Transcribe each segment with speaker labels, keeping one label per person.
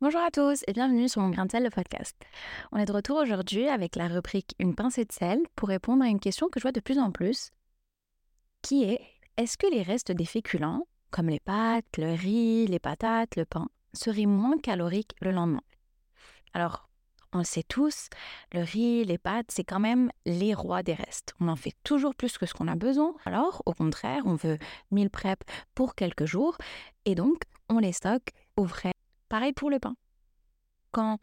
Speaker 1: Bonjour à tous et bienvenue sur mon grain de sel, le podcast. On est de retour aujourd'hui avec la rubrique Une pincée de sel pour répondre à une question que je vois de plus en plus, qui est est-ce que les restes des féculents, comme les pâtes, le riz, les patates, le pain, seraient moins caloriques le lendemain? Alors, on le sait tous, le riz, les pâtes, c'est quand même les rois des restes. On en fait toujours plus que ce qu'on a besoin. Alors, au contraire, on veut mille prep pour quelques jours et donc on les stocke au frais Pareil pour le pain. Quand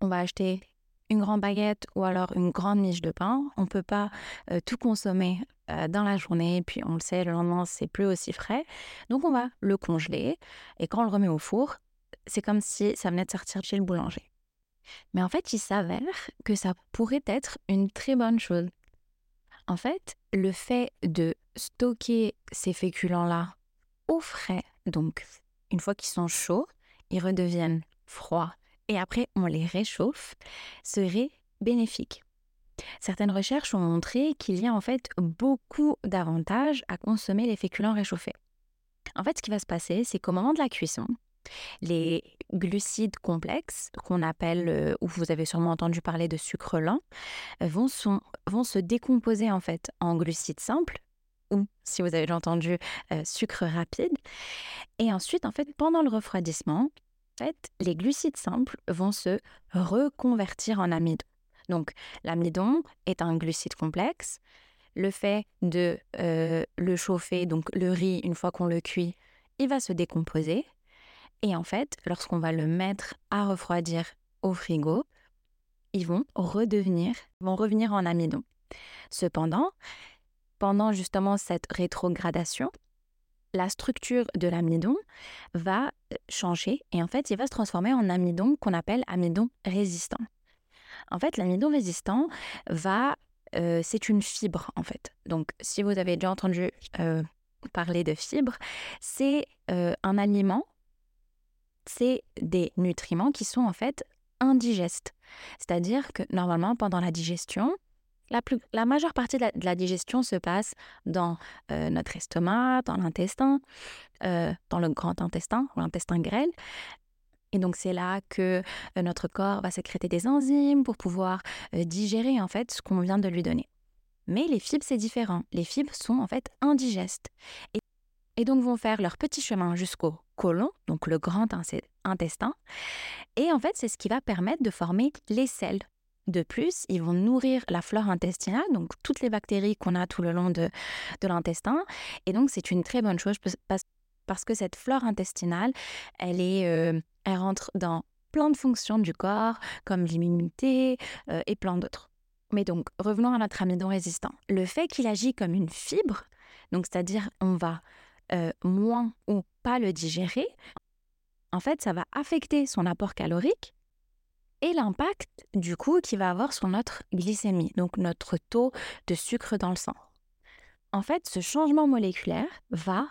Speaker 1: on va acheter une grande baguette ou alors une grande miche de pain, on ne peut pas euh, tout consommer euh, dans la journée, puis on le sait, le lendemain, c'est plus aussi frais. Donc on va le congeler et quand on le remet au four, c'est comme si ça venait de sortir chez le boulanger. Mais en fait, il s'avère que ça pourrait être une très bonne chose. En fait, le fait de stocker ces féculents-là au frais, donc une fois qu'ils sont chauds, ils redeviennent froids et après on les réchauffe, serait bénéfique. Certaines recherches ont montré qu'il y a en fait beaucoup d'avantages à consommer les féculents réchauffés. En fait, ce qui va se passer, c'est qu'au moment de la cuisson, les glucides complexes, qu'on appelle, euh, ou vous avez sûrement entendu parler de sucre lent, vont, vont se décomposer en fait en glucides simples, ou si vous avez entendu, euh, sucre rapide. Et ensuite, en fait, pendant le refroidissement, fait, les glucides simples vont se reconvertir en amidon. Donc, l'amidon est un glucide complexe. Le fait de euh, le chauffer, donc le riz, une fois qu'on le cuit, il va se décomposer. Et en fait, lorsqu'on va le mettre à refroidir au frigo, ils vont redevenir, vont revenir en amidon. Cependant, pendant justement cette rétrogradation, la structure de l'amidon va euh, changer et en fait, il va se transformer en amidon qu'on appelle amidon résistant. En fait, l'amidon résistant va, euh, c'est une fibre en fait. Donc, si vous avez déjà entendu euh, parler de fibres, c'est un aliment, c'est des nutriments qui sont en fait indigestes. C'est-à-dire que normalement, pendant la digestion, la, majeure partie de la, digestion se passe dans euh, notre estomac, dans l'intestin, euh, dans le grand intestin, l'intestin grêle. Et donc c'est là que euh, notre corps va sécréter des enzymes pour pouvoir digérer en fait ce qu'on vient de lui donner. Mais les fibres, c'est différent. Les fibres sont en fait indigestes. Et, et donc vont faire leur petit chemin jusqu'au côlon, donc le grand intestin. Et en fait, c'est ce qui va permettre de former les selles de plus, ils vont nourrir la flore intestinale, donc toutes les bactéries qu'on a tout le long de, l'intestin. Et donc, c'est une très bonne chose parce que cette flore intestinale, elle, est, euh, elle rentre dans plein de fonctions du corps, comme l'immunité euh, et plein d'autres. Mais donc, revenons à notre amidon résistant. Le fait qu'il agit comme une fibre, donc c'est-à-dire on va euh, moins ou pas le digérer, en fait, ça va affecter son apport calorique et l'impact du coup qu'il va avoir sur notre glycémie, donc notre taux de sucre dans le sang. En fait, ce changement moléculaire va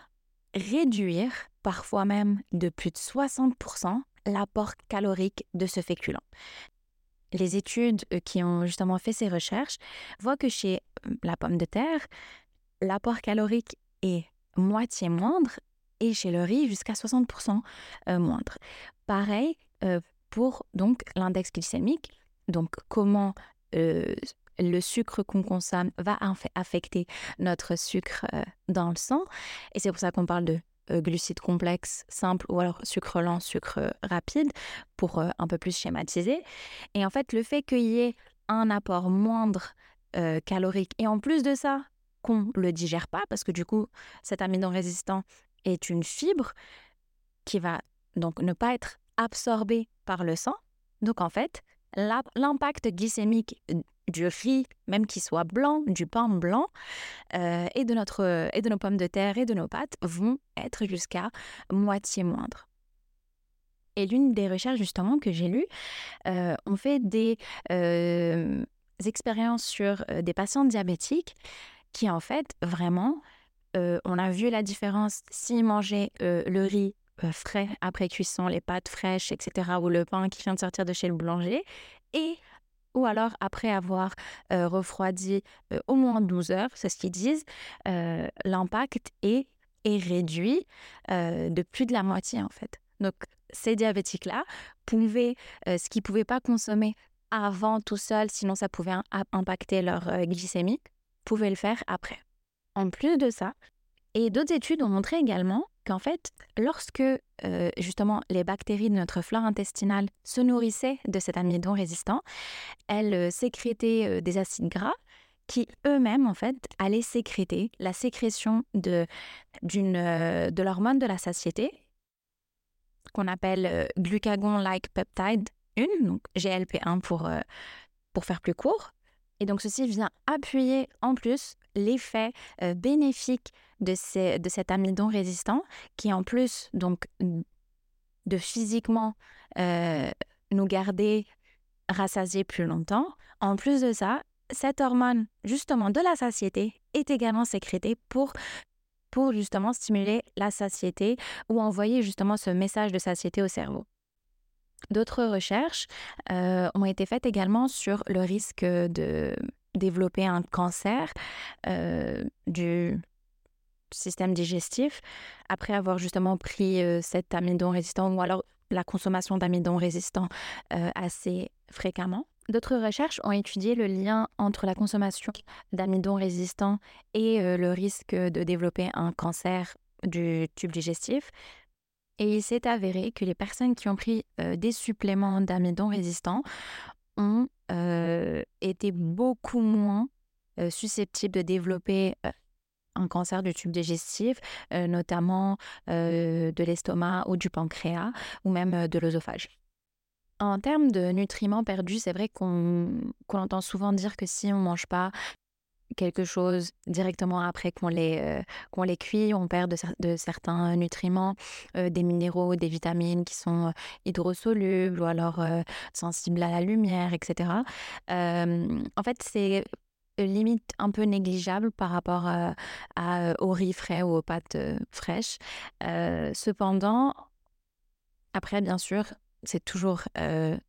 Speaker 1: réduire, parfois même de plus de 60%, l'apport calorique de ce féculent. Les études euh, qui ont justement fait ces recherches voient que chez euh, la pomme de terre, l'apport calorique est moitié moindre et chez le riz jusqu'à 60% euh, moindre. Pareil pour donc l'index glycémique, donc comment euh, le sucre qu'on consomme va affecter notre sucre euh, dans le sang. Et c'est pour ça qu'on parle de euh, glucides complexes simples ou alors sucre lent, sucre rapide, pour un peu plus schématiser. Et en fait, le fait qu'il y ait un apport moindre calorique, et en plus de ça, qu'on ne le digère pas, parce que du coup, cet amidon résistant est une fibre qui va donc ne pas être absorbée par le sang. Donc en fait, l'impact glycémique du riz, même qu'il soit blanc, du pain blanc, euh, et, de notre, et de nos pommes de terre et de nos pâtes vont être jusqu'à moitié moindre. Et l'une des recherches justement que j'ai lues, euh, on fait des euh, expériences sur des patients diabétiques qui en fait vraiment, on a vu la différence s'ils mangeaient le riz euh, frais après cuisson, les pâtes fraîches, etc., ou le pain qui vient de sortir de chez le boulanger, et ou alors après avoir euh, refroidi euh, au moins 12 heures, c'est ce qu'ils disent, l'impact est, est réduit de plus de la moitié en fait. Donc ces diabétiques-là pouvaient, ce qu'ils ne pouvaient pas consommer avant tout seul, sinon ça pouvait impacter leur glycémie, pouvaient le faire après. En plus de ça, et d'autres études ont montré également qu'en fait, lorsque justement les bactéries de notre flore intestinale se nourrissaient de cet amidon résistant, elles sécrétaient des acides gras qui eux-mêmes en fait allaient sécréter la sécrétion de, d'une, de l'hormone de la satiété qu'on appelle glucagon-like peptide 1, donc GLP1 pour, pour faire plus court. Et donc ceci vient appuyer en plus l'effet bénéfique de, ces, de cet amidon résistant qui en plus donc de physiquement nous garder rassasiés plus longtemps, en plus de ça, cette hormone justement de la satiété est également sécrétée pour pour justement stimuler la satiété ou envoyer justement ce message de satiété au cerveau. D'autres recherches ont été faites également sur le risque de développer un cancer euh, du système digestif après avoir justement pris euh, cet amidon résistant ou alors la consommation d'amidon résistant assez fréquemment. D'autres recherches ont étudié le lien entre la consommation d'amidon résistant et le risque de développer un cancer du tube digestif. Et il s'est avéré que les personnes qui ont pris des suppléments d'amidon résistant ont été beaucoup moins susceptibles de développer un cancer du tube digestif, notamment de l'estomac ou du pancréas ou même de l'œsophage. En termes de nutriments perdus, c'est vrai qu'on entend souvent dire que si on ne mange pas quelque chose directement après qu'on les, euh, qu'on les cuit. On perd de, certains nutriments, euh, des minéraux, des vitamines qui sont euh, hydrosolubles ou alors sensibles à la lumière, etc. en fait, c'est limite un peu négligeable par rapport à, au riz frais ou aux pâtes fraîches. cependant, après, bien sûr, c'est toujours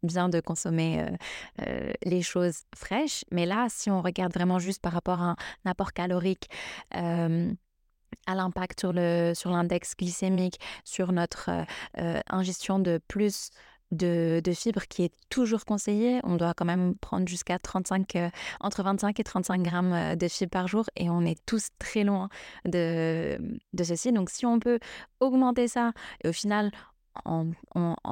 Speaker 1: bien de consommer les choses fraîches. Mais là, si on regarde vraiment juste par rapport à un apport calorique, à l'impact sur, le, sur l'index glycémique, sur notre ingestion de plus de, fibres qui est toujours conseillé. On doit quand même prendre jusqu'à 35, entre 25 et 35 grammes de fibres par jour et on est tous très loin de, ceci. Donc si on peut augmenter ça et au final en,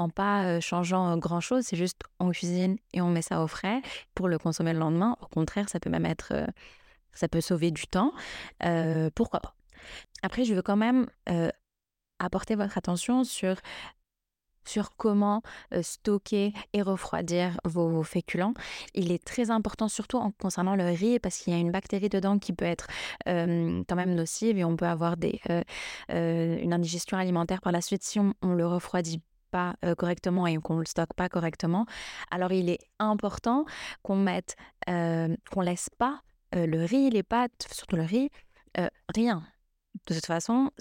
Speaker 1: pas changeant grand-chose, c'est juste on cuisine et on met ça au frais pour le consommer le lendemain. Au contraire, ça peut même être, ça peut sauver du temps. pourquoi pas Après, je veux quand même apporter votre attention sur sur comment stocker et refroidir vos, féculents. Il est très important, surtout en concernant le riz, parce qu'il y a une bactérie dedans qui peut être quand même nocive et on peut avoir une indigestion alimentaire par la suite si on, ne le refroidit pas correctement et qu'on le stocke pas correctement. Alors il est important qu'on mette, qu'on laisse pas le riz, les pâtes, surtout le riz, rien. De toute façon,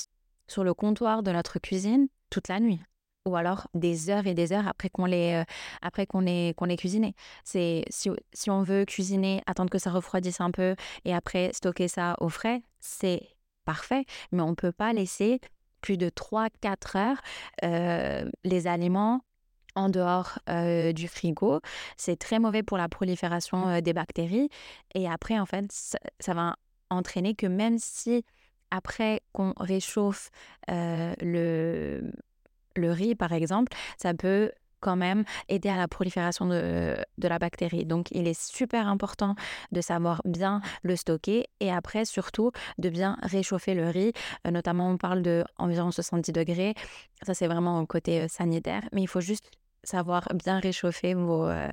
Speaker 1: sur le comptoir de notre cuisine toute la nuit ou alors des heures et des heures après qu'on les, après qu'on ait, qu'on ait cuisiné. C'est, si, si, on veut cuisiner, attendre que ça refroidisse un peu et après stocker ça au frais, c'est parfait, mais on ne peut pas laisser plus de 3-4 heures les aliments en dehors du frigo. C'est très mauvais pour la prolifération des bactéries. Et après, en fait, ça, va entraîner que même si après qu'on réchauffe le, le riz, par exemple, ça peut quand même aider à la prolifération de, la bactérie. Donc, il est super important de savoir bien le stocker et après, surtout, de bien réchauffer le riz. Euh, notamment, on parle de environ 70 degrés. Ça, c'est vraiment au côté euh, sanitaire. Mais il faut juste savoir bien réchauffer euh,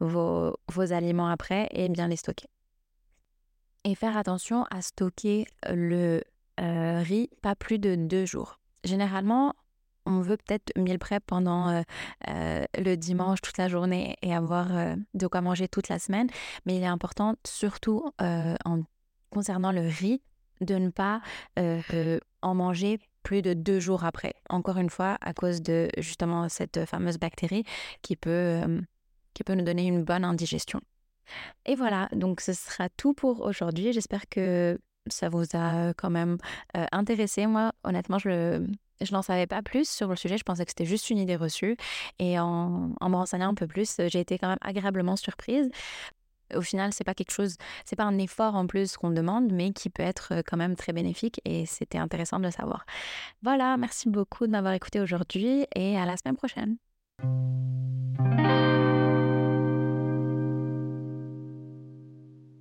Speaker 1: vos, vos aliments après et bien les stocker. Et faire attention à stocker le riz pas plus de deux jours. Généralement, on veut peut-être meal prep pendant euh, euh, le dimanche toute la journée et avoir euh, de quoi manger toute la semaine. Mais il est important, surtout en concernant le riz, de ne pas en manger plus de deux jours après. Encore une fois, à cause de justement cette fameuse bactérie qui peut, qui peut nous donner une bonne indigestion. Et voilà, donc ce sera tout pour aujourd'hui. J'espère que ça vous a quand même intéressé. Moi, honnêtement, je je n'en savais pas plus sur le sujet. Je pensais que c'était juste une idée reçue. Et en, me renseignant un peu plus, j'ai été quand même agréablement surprise. Au final, c'est pas quelque chose, c'est pas un effort en plus qu'on demande, mais qui peut être quand même très bénéfique et c'était intéressant de le savoir. Voilà, merci beaucoup de m'avoir écouté aujourd'hui et à la semaine prochaine.